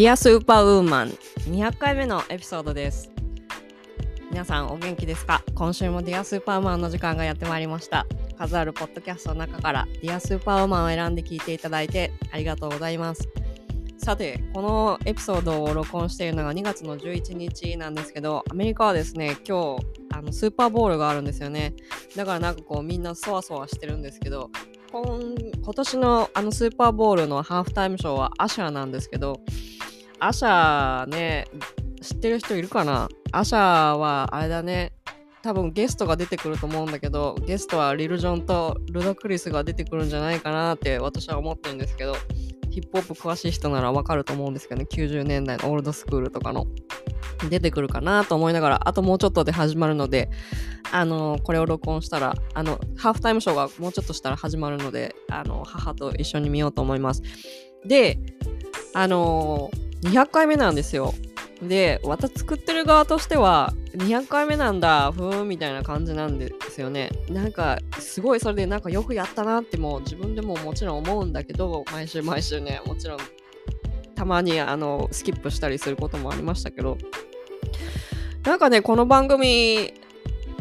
Dear Super Woman 200回目のエピソードです。皆さんお元気ですか？今週も Dear Super Woman の時間がやってまいりました。数あるポッドキャストの中から Dear Super Woman を選んで聞いていただいてありがとうございます。さてこのエピソードを録音しているのが2月の11日なんですけどアメリカはですね今日あのスーパーボールがあるんですよね。だからなんかこうみんなそわそわしてるんですけど今今年のあのスーパーボールのハーフタイムショーはアシャーなんですけどアシャーね知ってる人いるかな？アシャーはあれだね。多分ゲストが出てくると思うんだけどゲストはリル・ジョンとルドクリスが出てくるんじゃないかなって私は思ってるんですけどヒップホップ詳しい人ならわかると思うんですけどね。90年代のオールドスクールとかの。出てくるかなと思いながらあともうちょっとで始まるのであのこれを録音したらあのハーフタイムショーがもうちょっとしたら始まるのであの母と一緒に見ようと思います。であの200回目なんですよ。で私作ってる側としては200回目なんだふーんみたいな感じなんですよね。なんかすごいそれでなんかよくやったなってもう自分でももちろん思うんだけど毎週毎週ねもちろんたまにあのスキップしたりすることもありましたけど。なんかねこの番組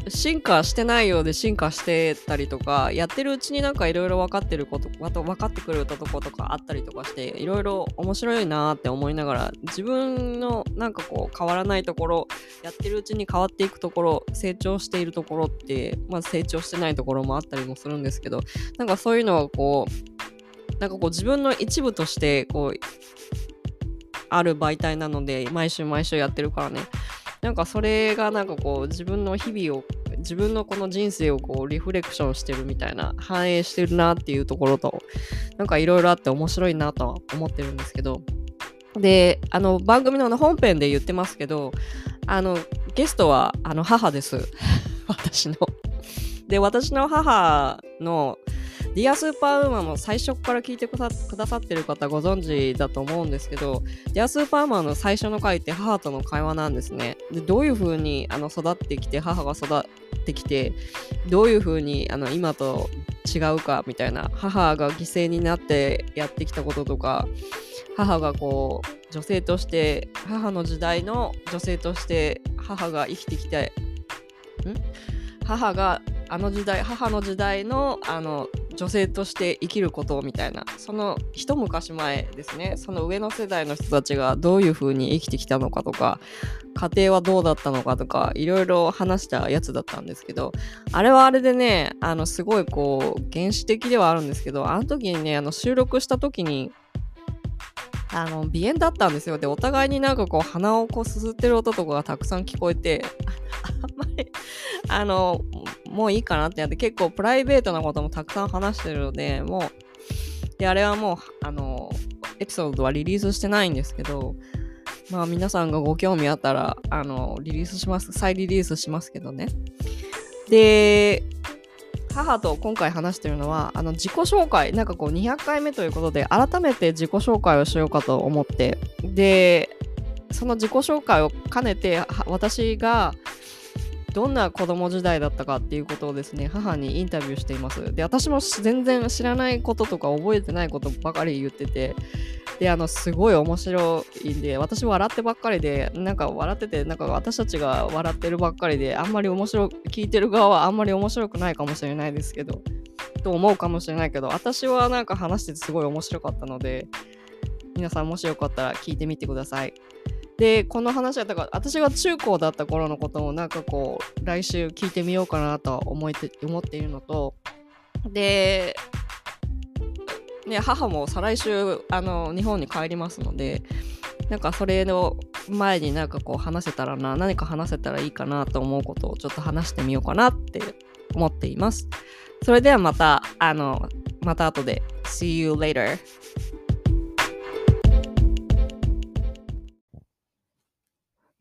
進化してないようで進化してたりとかやってるうちになんかいろいろ分かってること分かってくるとことかあったりとかしていろいろ面白いなって思いながら自分のなんかこう変わらないところやってるうちに変わっていくところ成長しているところってまあ成長してないところもあったりもするんですけどなんかそういうのはこうなんかこう自分の一部としてこうある媒体なので毎週毎週やってるからね。なんかそれがなんかこう自分の日々を自分のこの人生をこうリフレクションしてるみたいな反映してるなっていうところとなんかいろいろあって面白いなとは思ってるんですけどであの番組の本編で言ってますけどあのゲストはあの母です。私の。で私の母のディアスーパーウーマンも最初から聞いてくださってる方ご存知だと思うんですけど、ディアスーパーウーマンの最初の回って母との会話なんですね。でどういう風にあの育ってきて、母が育ってきて、どういう風にあの今と違うかみたいな、母が犠牲になってやってきたこととか、母がこう女性として母の時代の女性として母が生きてきてん？母があの時代母の時代のあの女性として生きることみたいなその一昔前ですね。その上の世代の人たちがどういう風に生きてきたのかとか家庭はどうだったのかとかいろいろ話したやつだったんですけどあれはあれでねあのすごいこう原始的ではあるんですけどあの時にねあの収録した時にあの鼻炎だったんですよ。でお互いになんかこう鼻をこうすすってる音とかがたくさん聞こえて。あんまりあのもういいかなってやって結構プライベートなこともたくさん話してるのでもうであれはもうあのエピソードはリリースしてないんですけどまあ皆さんがご興味あったらあのリリースします再リリースしますけどね。で母と今回話してるのはあの自己紹介なんかこう200回目ということで改めて自己紹介をしようかと思って。でその自己紹介を兼ねて私がどんな子供時代だったかっていうことをですね母にインタビューしています。で私も全然知らないこととか覚えてないことばかり言っててであのすごい面白いんで私笑ってばっかりでなんか笑っててなんか私たちが笑ってるばっかりであんまり面白聞いてる側はあんまり面白くないかもしれないですけどと思うかもしれないけど私はなんか話しててすごい面白かったので皆さんもしよかったら聞いてみてください。でこの話はだから私が中高だった頃のこともなんかこう来週聞いてみようかなとは思て思っているのとで、ね、母も再来週あの日本に帰りますのでなんかそれの前になんかこう話せたらな何か話せたらいいかなと思うことをちょっと話してみようかなって思っています。それではまたあのまた後で See you later!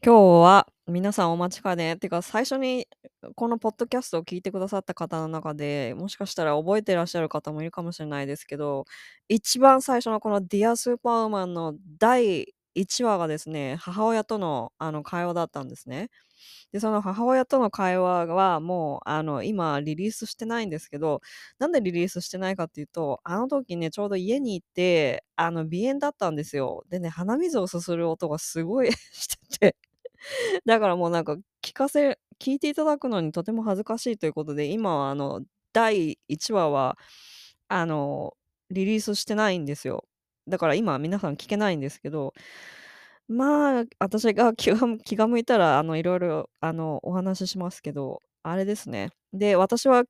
今日は皆さんお待ちかね。ってか最初にこのポッドキャストを聞いてくださった方の中でもしかしたら覚えてらっしゃる方もいるかもしれないですけど一番最初のこの Dear Superwoman の第1話がですね、母親とのあの会話だったんですね。で、その母親との会話はもうあの今リリースしてないんですけど、なんでリリースしてないかっていうと、あの時ね、ちょうど家に行って、あの鼻炎だったんですよ。でね、鼻水をすする音がすごい してて だからもうなんか聞かせ聞いていただくのにとても恥ずかしいということで、今はあの第1話はあのリリースしてないんですよ。だから今皆さん聞けないんですけど、まあ、私が気が気が向いたら、あの、いろいろ、あの、お話ししますけど、あれですね。で、私は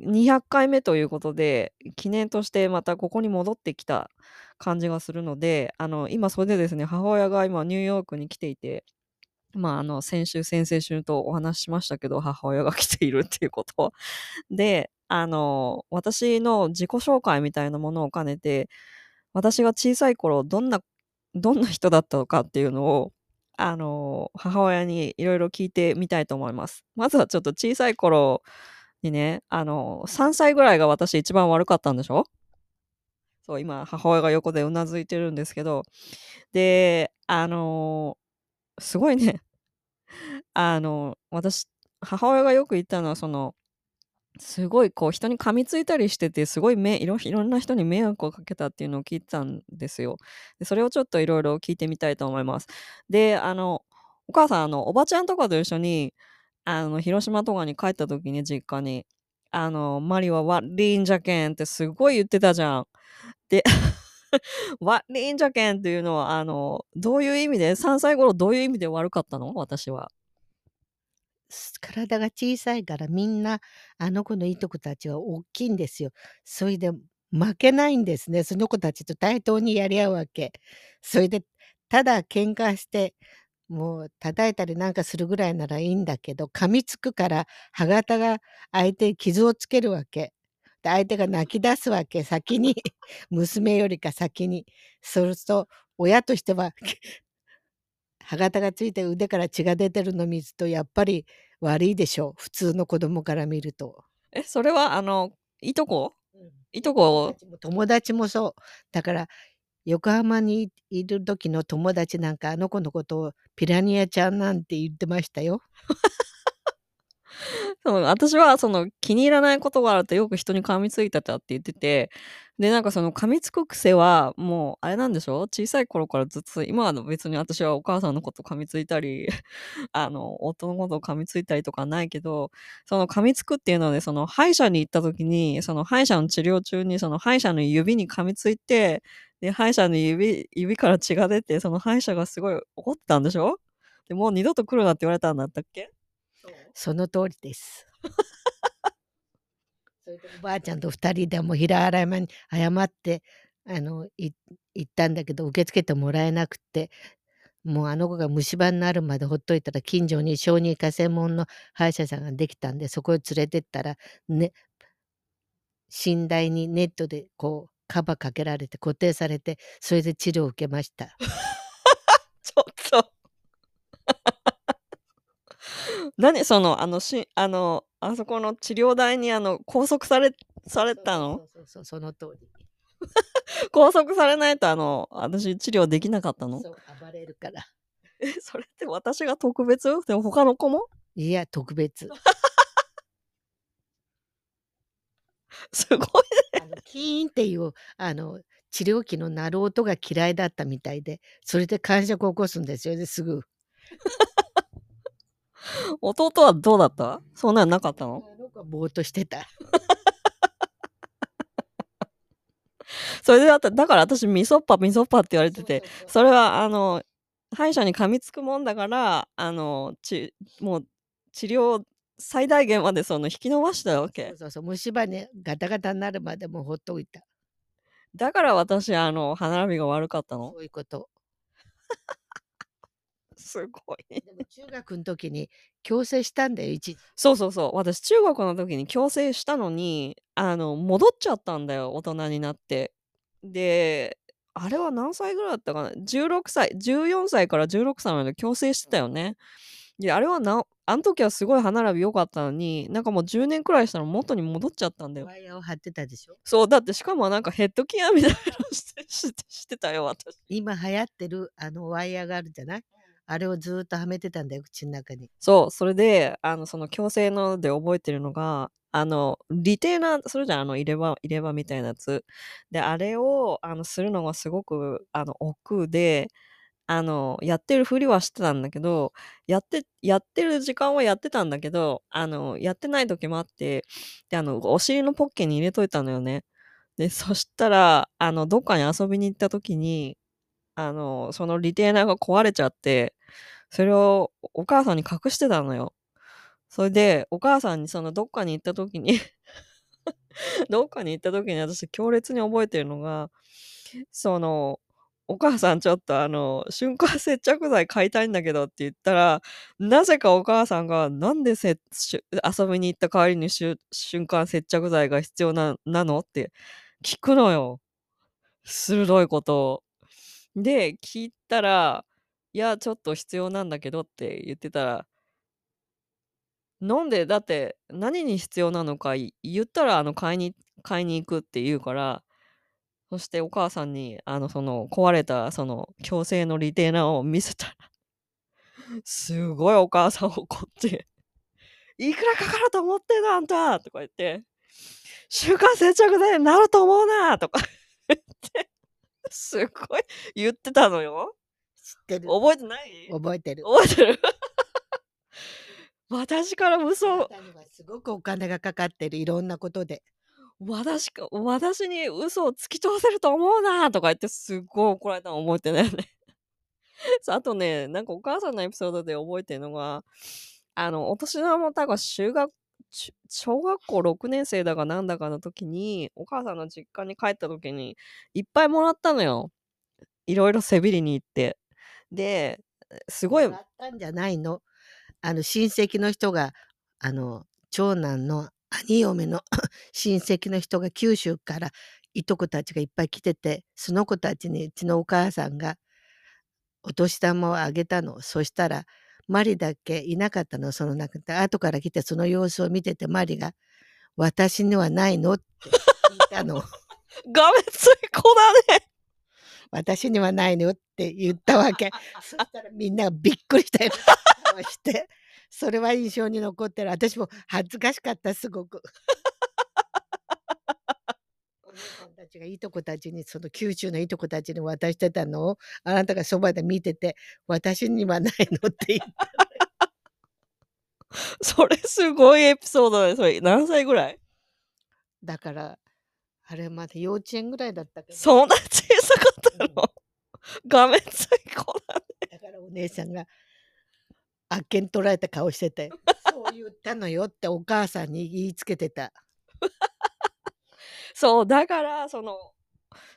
200回目ということで、記念としてまたここに戻ってきた感じがするので、あの、今それでですね、母親が今ニューヨークに来ていて、まあ、あの、先週、先々週とお話ししましたけど、母親が来ているっていうことで、あの、私の自己紹介みたいなものを兼ねて、私が小さい頃どんな どんな人だったのかっていうのを、あの、母親にいろいろ聞いてみたいと思います。まずはちょっと小さい頃にね、あの、3歳ぐらいが私一番悪かったんでしょ？そう、今、母親が横でうなずいてるんですけど、で、あの、すごいね、あの、私、母親がよく言ったのは、その、すごいこう人に噛みついたりしてて、すごいめいろいろんな人に迷惑をかけたっていうのを聞いてたんですよ。で、それをちょっといろいろ聞いてみたいと思います。で、あの、お母さん、あの、おばちゃんとかと一緒に、あの、広島とかに帰った時に、実家に、あの、マリはワッリンジャケンってすごい言ってたじゃん。で、ワッリンジャケンっていうのは、あの、どういう意味で、3歳頃どういう意味で悪かったの？私は。体が小さいからみんな、あの子のいとこたちは大きいんですよ。それで負けないんですね。その子たちと対等にやり合うわけ。それで、ただ喧嘩して、もう叩いたりなんかするぐらいならいいんだけど、噛みつくから歯型が相手に傷をつけるわけ。で、相手が泣き出すわけ、先に。娘よりか先に。すると、親としては 歯型がついて腕から血が出てるの見るとやっぱり悪いでしょう普通の子供から見ると。えそれはあのいとこ、うん、いとこ？友達もそうだから横浜にいる時の友達なんかあの子のことをピラニアちゃんなんて言ってましたよ。その私はその気に入らないことがあるとよく人に噛みついてたって言っててでなんかその噛みつく癖はもうあれなんでしょ？小さい頃からずっと今は別に私はお母さんのこと噛みついたり あの夫のことを噛みついたりとかないけどその噛みつくっていうのでその歯医者に行った時にその歯医者の治療中にその歯医者の指に噛みついてで歯医者の指指から血が出てその歯医者がすごい怒ってたんでしょ？でもう二度と来るなって言われたんだったっけ？その通りです。それでおばあちゃんと2人でも平原山に謝ってあの行ったんだけど受け付けてもらえなくてもうあの子が虫歯になるまでほっといたら近所に小児科専門の歯医者さんができたんでそこへ連れてったら、ね、寝台にネットでこうカバーかけられて固定されてそれで治療を受けました。ちょっと何その、あの、しあの、あそこの治療台にあの、拘束されされたの？そうそうそう、その通り。拘束されないと、あの、私治療できなかったの？そう、暴れるから。え、それって私が特別？でも他の子も？いや、特別。すごいね。あのキーンっていうあの治療器の鳴る音が嫌いだったみたいでそれで感触を起こすんですよねすぐ。弟はどうだった？そんなんなかったの？ぼーっとしてた。それでだっただから私みそっぱみそっぱって言われててそれはあの歯医者に噛みつくもんだからあのちもう治療最大限までその引き伸ばしたわけ。そうそう虫歯にガタガタになるまでもほっといた。だから私あの歯並びが悪かったの？そういうこと すごい。でも中学の時に矯正したんだよ、一そうそうそう。私、中学の時に矯正したのに、あの、戻っちゃったんだよ、大人になって。で、あれは何歳ぐらいだったかな ?16 歳、14歳から16歳まで矯正してたよね。いや、あれはなあん時はすごい歯並び良かったのに、なんかもう10年くらいしたら元に戻っちゃったんだよ。ワイヤーを張ってたでしょ？そう、だってしかもなんかヘッドケアみたいなのしてしてしてたよ、私。今流行ってるあのワイヤーがあるじゃない？あれをずっとはめてたんだよ、口の中に。そう、それで、あの、その矯正ので覚えてるのが、あの、リテーナーするじゃん、あの、入れ歯、入れ歯みたいなやつ。で、あれを、あの、するのがすごく、あの、億で、あの、やってるふりはしてたんだけど、やって、やってる時間はやってたんだけど、あの、やってない時もあって、で、あの、お尻のポッケに入れといたのよね。で、そしたら、あの、どっかに遊びに行った時に、あの、そのリテーナーが壊れちゃって、それをお母さんに隠してたのよ。それで、お母さんにそのどっかに行った時に どっかに行った時に私強烈に覚えてるのが、その、お母さんちょっとあの、瞬間接着剤買いたいんだけどって言ったら、なぜかお母さんが、なんでせ遊びに行った帰りに瞬間接着剤が必要ななのって聞くのよ。鋭いことを。で、聞いたら、いや、ちょっと必要なんだけどって言ってたら、なんで？だって何に必要なのか言ったらあの買いに買いに行くって言うから、そしてお母さんにあのその壊れたその矯正のリテーナーを見せたら、すごいお母さん怒って、いくらかかると思ってんの？あんたとか言って、週刊接着剤になると思うなとか 言って、すっごい言ってたのよ。知ってる。覚えてない？覚えてる。覚えてる？私から嘘、すごくお金がかかってる、いろんなことで。私か、私に嘘を突き通せると思うなとか言ってすっごい怒られたの覚えてないよね。あとね、なんかお母さんのエピソードで覚えてるのが、あの、お年玉も多分修学、ち小学校6年生だかなんだかの時に、お母さんの実家に帰った時に、いっぱいもらったのよ。いろいろ背びりに行って。で、すごいったんじゃないの？あの親戚の人があの長男の兄嫁の 親戚の人が九州からいとこたちがいっぱい来ててその子たちにうちのお母さんがお年玉をあげたのそしたらマリだけいなかったのその中で後から来てその様子を見ててマリが「私にはないの?」って聞いたの がめつい子だね。私にはないの？よって言ったわけ。そしたらみんながびっくりしたような顔して、それは印象に残ってる。私も恥ずかしかった、すごく。お姉さんたちがいいとこたちに、その九州のいいとこたちに渡してたの？を、あなたがそばで見てて、私にはないの？って言って。それすごいエピソードだね。それ何歳ぐらい？だから、あれまだ幼稚園ぐらいだったけど。そんな小さかったの？がめつい子だね。だからお姉さんがあっけに取られた顔しててそう言ったのよってお母さんに言いつけてた そう、だから、その、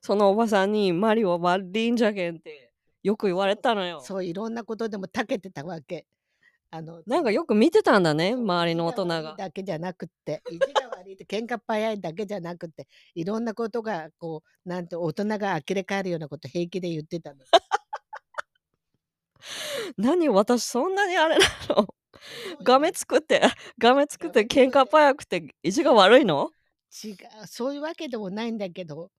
そのおばさんにマリオ悪いんじゃけんってよく言われたのよ。そういろんなことでも長けてたわけあのなんかよく見てたんだね、周りの大人が。だけじゃなくって意地がて喧嘩っ早いだけじゃなくていろんなことがこうなんて大人が呆れ返るようなこと平気で言ってたの。何私そんなにあれなの？がめつくって、がめつくて喧嘩早くて意地が悪いの？違うそういうわけでもないんだけど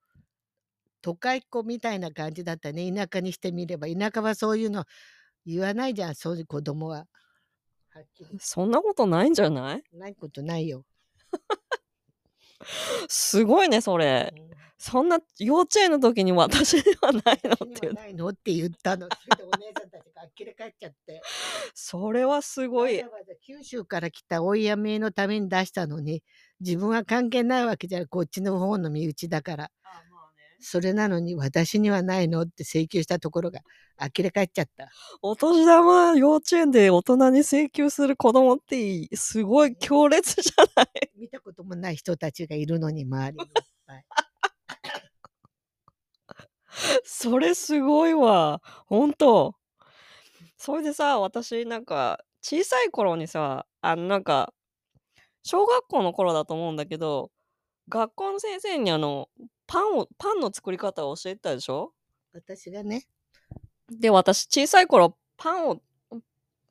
都会っ子みたいな感じだったね。田舎にしてみれば田舎はそういうの言わないじゃんそういう子供は。はっきり。そんなことないんじゃない？ないことないよ、すごいね、それ。うんそんな幼稚園の時に私にはないのっていう。はないのって言ったのそれでお姉さんたちが呆れ返っちゃって それはすごいわ。ざわざ九州から来た追いやめのために出したのに自分は関係ないわけじゃこっちの方の身内だからそれなのに私にはないの？って請求したところが呆れ返っちゃったお年玉幼稚園で大人に請求する子供ってすごい強烈じゃない？見たこともない人たちがいるのに周りにいっぱいそれすごいわ。ほんと。それでさ、私なんか小さい頃にさ、あのなんか、小学校の頃だと思うんだけど、学校の先生にあの、パンを、パンの作り方を教えてたでしょ？私がねで、私小さい頃パンを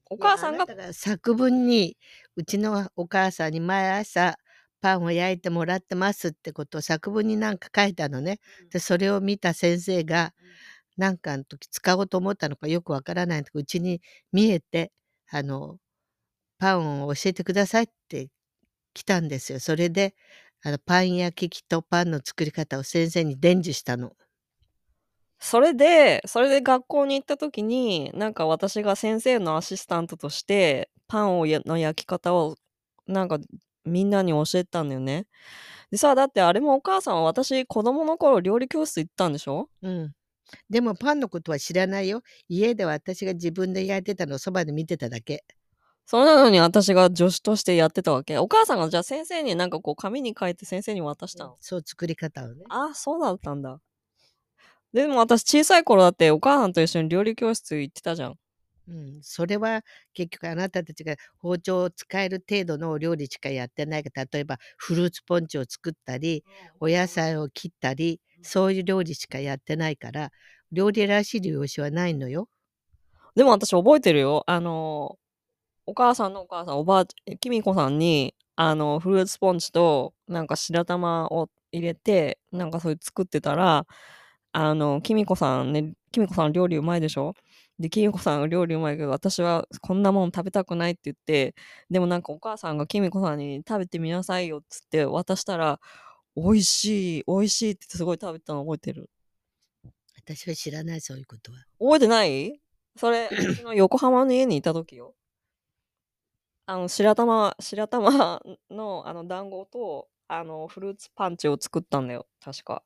お母さんがが作文にうちのお母さんに毎朝パンを焼いてもらってますってことを作文になんか書いたのね。でそれを見た先生がなんかの時使おうと思ったのかよくわからないんだけどうちに見えてあのパンを教えてくださいって来たんですよ。それであのパン焼き器とパンの作り方を先生に伝授したの。それで、それで学校に行った時に、なんか私が先生のアシスタントとして、パンをやの焼き方を、なんかみんなに教えてたんだよね。でさ、だってあれもお母さんは私子供の頃料理教室行ったんでしょ？うん。でもパンのことは知らないよ。家では私が自分で焼いてたのをそばで見てただけ。それなのに私が助手としてやってたわけ？お母さんがじゃあ先生になんかこう紙に書いて先生に渡したの？そう作り方をね。あ、そうだったんだ。でも私小さい頃だってお母さんと一緒に料理教室行ってたじゃん。うん、それは結局あなたたちが包丁を使える程度のお料理しかやってないから例えばフルーツポンチを作ったりお野菜を切ったりそういう料理しかやってないから料理らしい料理はないのよ。でも私覚えてるよ。あの、お母さんのお母さん、おばあちゃん、きみこさんに、あの、フルーツポンチと、なんか白玉を入れて、なんかそれ作ってたら、あの、きみこさんね、きみこさん料理うまいでしょ？で、きみこさん料理うまいけど、私はこんなもん食べたくないって言って、でもなんかお母さんがきみこさんに食べてみなさいよっつって渡したら、美味しい、美味しいって言ってすごい食べたの覚えてる。私は知らないそういうことは。覚えてない？それ、私の横浜の家にいた時よ。あの、白玉、白玉 の、あの、団子と、あの、フルーツパンチを作ったんだよ。確か。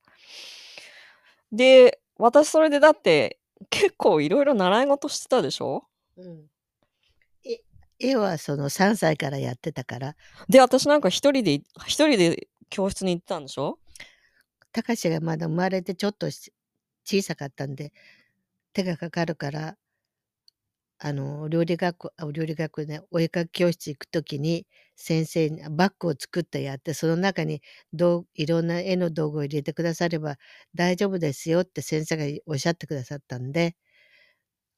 で、私それでだって、結構いろいろ習い事してたでしょ？うん、え絵はその3歳からやってたから？で、私なんか一人で、一人で教室に行ってたんでしょ？たかしがまだ生まれてちょっとし小さかったんで手がかかるからあの料理学校あ料理学校ねお絵かき教室行く時に先生にバッグを作ってやってその中にどういろんな絵の道具を入れてくだされば大丈夫ですよって先生がおっしゃってくださったんで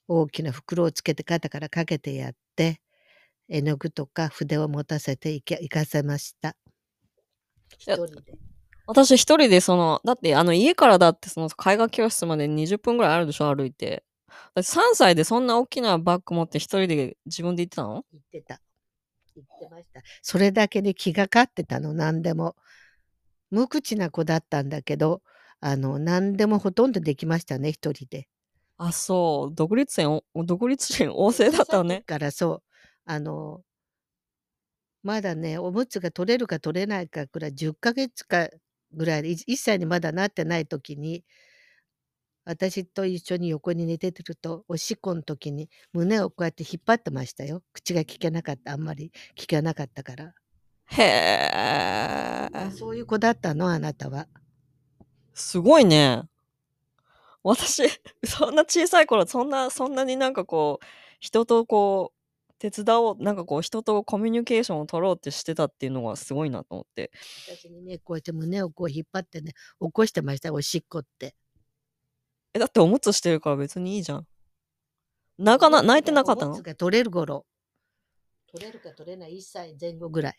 大きな袋をつけて肩からかけてやって絵の具とか筆を持たせていけ行かせました。一や人で。私一人でその、だってあの家からだってその絵画教室まで20分ぐらいあるでしょ歩いて。だって3歳でそんな大きなバッグ持って一人で自分で行ってたの？言ってた。言ってました。それだけで気がかってたの、何でも。無口な子だったんだけど、あの、何でもほとんどできましたね、一人で。あ、そう。独立心、お独立心 旺盛だったのね。からそう、あの、まだね、おむつが取れるか取れないかくらい、10ヶ月かぐらいで、1歳にまだなってない時に、私と一緒に横に寝てると、おしっこの時に胸をこうやって引っ張ってましたよ。口が聞けなかった、あんまり聞かなかったから。へえ。そういう子だったの、あなたは。すごいね。私、そんな小さい頃、そんな、そんなになんかこう、人とこう、手伝おう、なんかこう、人とコミュニケーションを取ろうってしてたっていうのがすごいなと思って。私にね、こうやって胸をこう引っ張ってね、起こしてましたよ、おしっこって。え、だっておむつしてるから別にいいじゃん。泣かな、泣いてなかったの？おむつが取れる頃。取れるか取れない1歳前後ぐらい。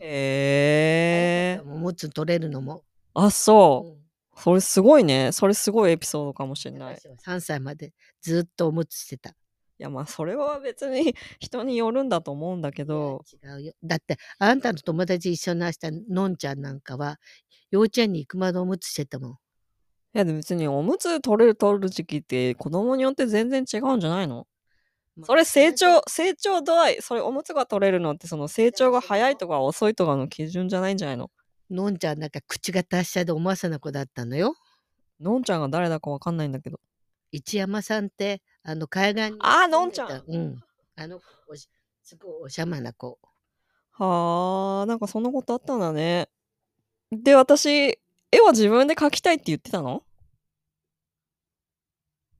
へえ。おむつ取れるのも。あ、そう。それすごいね。それすごいエピソードかもしれない。い3歳までずっとおむつしてた。や、まあ、それは別に 人によるんだと思うんだけど。違うよ。だって、あんたの友達一緒にしたのんちゃんなんかは、幼稚園に行くまでおむつしてたもん。いや、でも別におむつ取れる取る時期って子供によって全然違うんじゃないの？それ成長、成長度合い、それおむつが取れるのってその成長が早いとか遅いとかの基準じゃないんじゃないの？のんちゃんなんか口が達者でおまさな子だったのよ。のんちゃんが誰だかわかんないんだけど。一山さんって、あの海岸にあーのんちゃんうん。あの子おし、すごいおしゃまな子。はあ、なんかそんなことあったんだね。で、私、絵は自分で描きたいって言ってたの？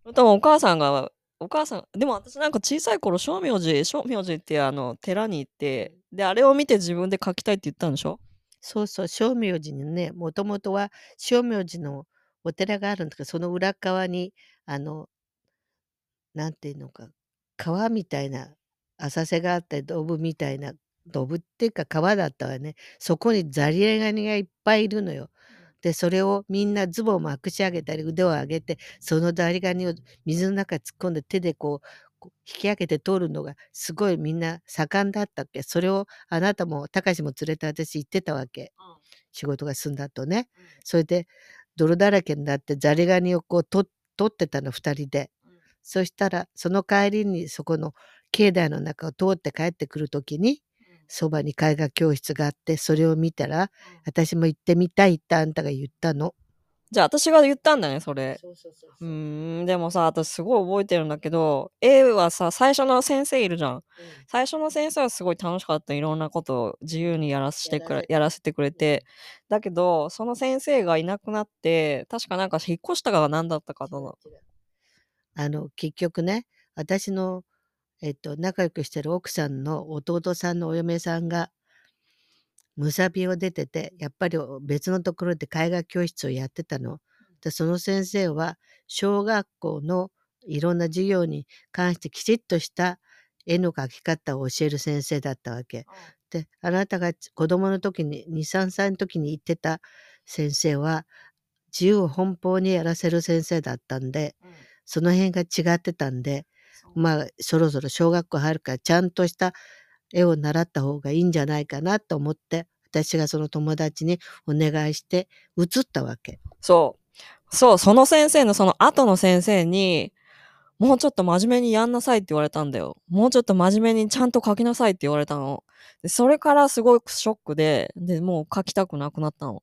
それともお母さんが、お母さん、でも私なんか小さい頃、正明寺、正明寺ってあの、寺に行って、で、あれを見て自分で描きたいって言ったんでしょ？そうそう、正明寺にね、もともとは正明寺のお寺があるんだけど、その裏側に、あの、なんていうのか、川みたいな浅瀬があってドブみたいなドブっていうか川だったわね。そこにザリガニがいっぱいいるのよ。でそれをみんなズボンをまくし上げたり腕を上げてそのザリガニを水の中に突っ込んで手でこう引き上げて通るのがすごいみんな盛んだったっけ。それをあなたもたかしも連れて私行ってたわけ。仕事が済んだとね。それで泥だらけになってザリガニをこうと取ってたの2人で。そしたらその帰りにそこの境内の中を通って帰ってくる時にそばに絵画教室があってそれを見たら私も行ってみたいってあんたが言ったの？じゃあ私が言ったんだね、それ。そうん、でもさ、私すごい覚えてるんだけど、A はさ、最初の先生いるじゃん。最初の先生はすごい楽しかった。いろんなことを自由にやらせてくれやらせてくれて。だけど、その先生がいなくなって、確かなんか引っ越したかが何だったかとの。あの結局ね私の、えっと、仲良くしてる奥さんの弟さんのお嫁さんがむさびを出ててやっぱり別のところで絵画教室をやってたの。でその先生は小学校のいろんな授業に関してきちっとした絵の描き方を教える先生だったわけ。であなたが子供の時に23歳の時に行ってた先生は自由奔放にやらせる先生だったんでその辺が違ってたんでまあそろそろ小学校入るからちゃんとした絵を習った方がいいんじゃないかなと思って私がその友達にお願いして移ったわけ。そう。そう、その先生のその後の先生に、もうちょっと真面目にやんなさいって言われたんだよ。もうちょっと真面目にちゃんと書きなさいって言われたの。でそれからすごいショックで、で、もう書きたくなくなったの。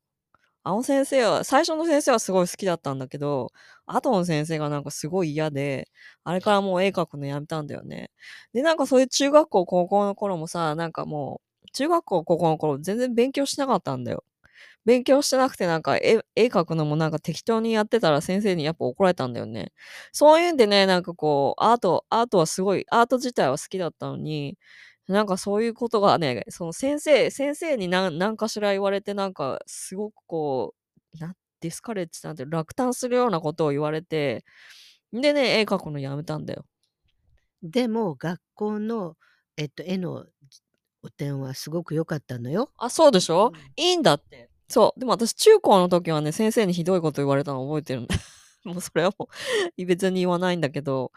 あの先生は、最初の先生はすごい好きだったんだけど、後の先生がなんかすごい嫌で、あれからもう絵描くのやめたんだよね。で、なんかそういう中学校、高校の頃もさ、なんかもう、中学校、高校の頃全然勉強してなかったんだよ。勉強してなくてなんか絵絵描くのもなんか適当にやってたら先生にやっぱ怒られたんだよね。そういうんでね、なんかこう、アート、アートはすごい、アート自体は好きだったのに、なんかそういうことがね、その先生、先生に何何かしら言われてなんかすごくこう、なディスカレッジなんて落胆するようなことを言われて、でね、絵描くのやめたんだよ。でも学校の、えっと、絵のお点はすごく良かったのよ。あ、そうでしょ、うんいいんだって。そう。でも私、中高の時はね、先生にひどいこと言われたの覚えてるんだ。もうそれはもう、別に言わないんだけど、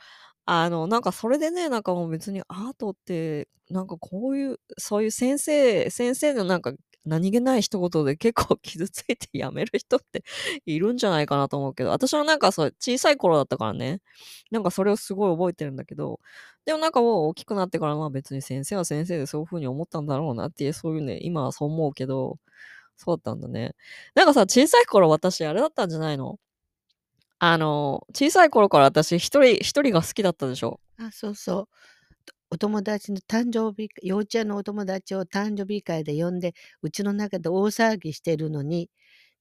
あの、なんかそれでね、なんかもう別にアートって、なんかこういう、そういう先生、先生のなんか何気ない一言で結構 傷ついて辞める人っているんじゃないかなと思うけど、私はなんかそう、小さい頃だったからね、なんかそれをすごい覚えてるんだけど、でもなんかもう大きくなってからまあ別に先生は先生でそういう風に思ったんだろうなっていう、そういうね、今はそう思うけど、そうだったんだね。なんかさ、小さい頃私あれだったんじゃないの？あの、小さい頃から私一人、一人が好きだったでしょ？あそうそう。お友達の誕生日幼稚園のお友達を誕生日会で呼んでうちの中で大騒ぎしてるのに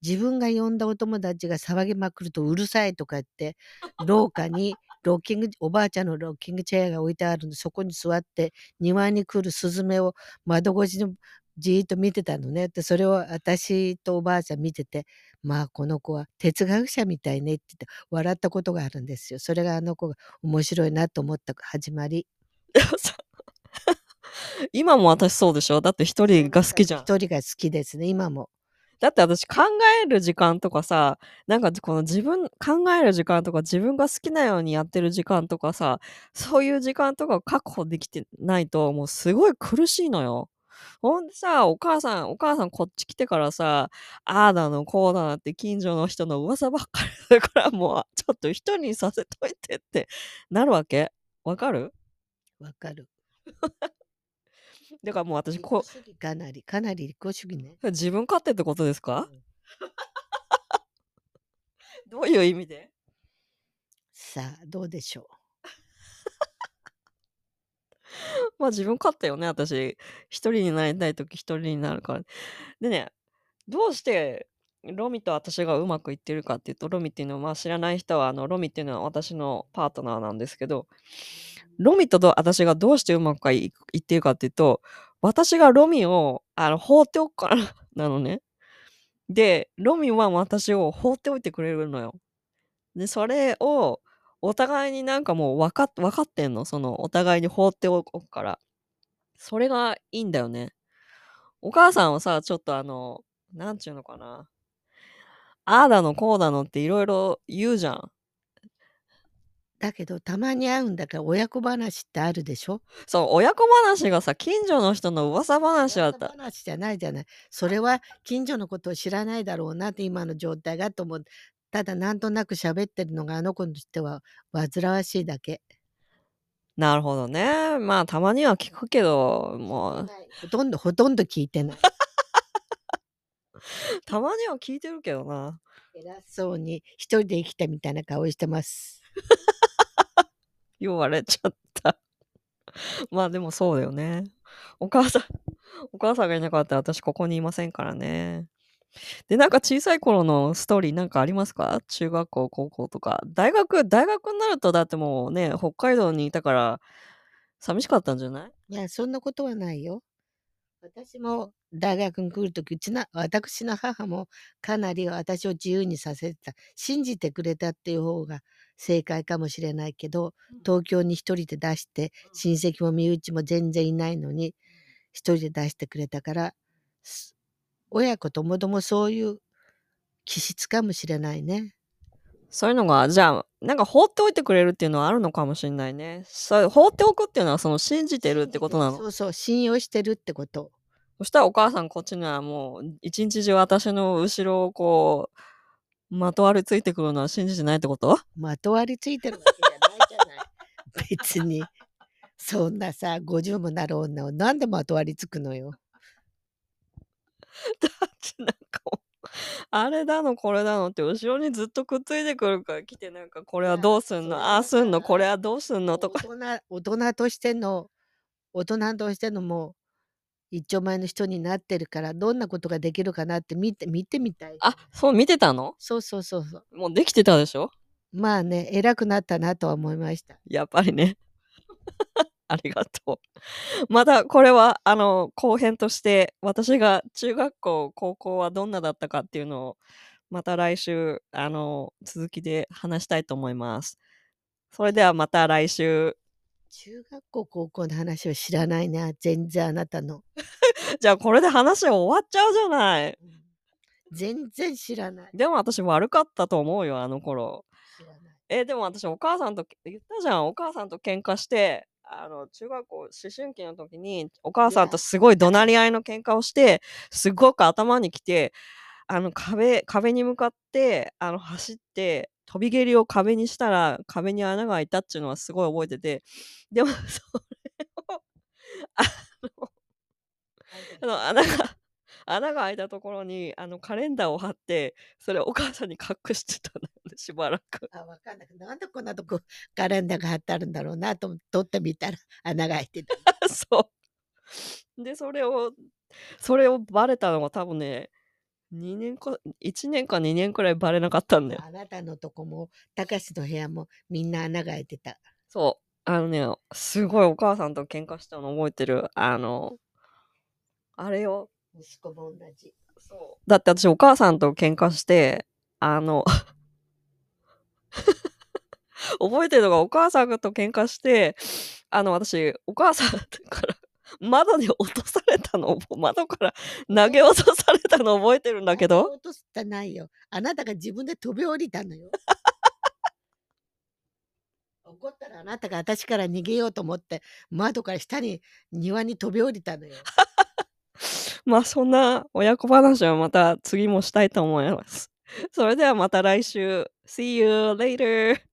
自分が呼んだお友達が騒ぎまくるとうるさいとか言って廊下にロッキングおばあちゃんのロッキングチェアが置いてあるのでそこに座って庭に来るスズメを窓越しにじーっと見てたのねでそれを私とおばあちゃん見ててまあこの子は哲学者みたいねって言って笑ったことがあるんですよ。それがあの子が面白いなと思った始まり。今も私そうでしょ？だって一人が好きじゃん。一人が好きですね、今も。だって私考える時間とかさ、なんかこの自分、考える時間とか自分が好きなようにやってる時間とかさ、そういう時間とか確保できてないともうすごい苦しいのよ。ほんでさ、お母さん、お母さんこっち来てからさ、ああだのこうだなって近所の人の噂ばっかりだからもうちょっと一人にさせといてってなるわけ？わかる？わかる。だからもう私こ主義かなり、かなり利己主義ね。う、自分勝手ってことですか？うん。どういう意味で？さあ、どうでしょ まあ自分勝ったよね、私。一人になりたいとき一人になるから。でね、どうしてロミと私がうまくいってるかっていうと、ロミっていうのは、まあ知らない人は、あの、ロミっていうのは私のパートナーなんですけど、ロミと私がどうしてうまくいいってるかっていうと、私がロミを、あの、放っておくからなのね。で、ロミは私を放っておいてくれるのよ。で、それをお互いになんかもう分か分かってんの？そのお互いに放っておくから。それがいいんだよね。お母さんはさ、ちょっとあの、なんちゅうのかな。ああだのこうだのっていろいろ言うじゃん。だけどたまに会うんだから親子話ってあるでしょ？そう、親子話がさ、近所の人の噂話だった。話じゃないじゃない。それは近所のことを知らないだろうなって今の状態がと思う。ただなんとなく喋ってるのがあの子としては煩わしいだけ。なるほどね。まあたまには聞くけど、もう。ほとんどほとんど聞いてない。たまには聞いてるけどな。偉そうに一人で生きたみたいな顔してます。言われちゃった。まあでもそうだよね。お母さん、お母さんがいなかったら私ここにいませんからね。で、なんか小さい頃のストーリーなんかありますか？中学校、高校とか。大学、大学になるとだってもうね、北海道にいたから寂しかったんじゃない？いや、そんなことはないよ。私も大学に来るとき、うちの、私の母もかなり私を自由にさせてた。信じてくれたっていう方が正解かもしれないけど、東京に一人で出して、親戚も身内も全然いないのに、一人で出してくれたから、す親子ともどもそういう気質かもしれないね。そういうのが、じゃあ、なんか放っておいてくれるっていうのはあるのかもしれないね。そう放っておくっていうのはその信じてるってことなの？そうそう、信用してるってこと。そしたらお母さんこっちにはもう一日中私の後ろをこう、まとわりついてくるのは信じてないってこと？まとわりついてるわけじゃないじゃない。別に。そんなさ、50もなる女をなんでまとわりつくのよ。だってなんかもう、あれだのこれだのって後ろにずっとくっついてくるから来てなんかこれはどうすんの？ああすんの？これはどうすんの？とか。大人大人としての、大人としてのもう、一丁前の人になってるから、どんなことができるかなって見て、見てみたい。あ、そう見てたの？そうそうそうそう。もうできてたでしょ？まあね、偉くなったなとは思いました。やっぱりね。ありがとう。またこれはあの後編として私が中学校高校はどんなだったかっていうのをまた来週あの続きで話したいと思います。それではまた来週。中学校高校の話を知らないな、全然あなたの。じゃあこれで話終わっちゃうじゃない。全然知らない。でも私悪かったと思うよあの頃。えでも私お母さんと言ったじゃんお母さんと喧嘩してあの中学校思春期の時にお母さんとすごい怒鳴り合いの喧嘩をしてすごく頭にきてあの壁壁に向かってあの走って飛び蹴りを壁にしたら壁に穴が開いたっていうのはすごい覚えててでもそれをあのあの穴が穴が開いたところにあのカレンダーを貼ってそれをお母さんに隠してたのよねしばらく。あ、わかんない。なんでこんなとこカレンダーが貼ってあるんだろうなと思って取ってみたら 穴が開いてた。そう。で、それを、それをバレたのが多分ね、2年か、1年か2年くらいバレなかったんだよ。あなたのとこも、たかしの部屋もみんな穴が開いてた。そう。あのね、すごいお母さんと喧嘩したの覚えてる？あの、あれよ。息子も同じ。そう。だって私お母さんと喧嘩して、あの、覚えてるのがお母さんと喧嘩して、あの私、お母さんから窓に落とされたのを、窓から投げ落とされたの覚えてるんだけど、落としてないよ。あなたが自分で飛び降りたのよ。怒ったらあなたが私から逃げようと思って窓から下に庭に飛び降りたのよ。まあそんな親子話はまた次もしたいと思います。それではまた来週。See you later!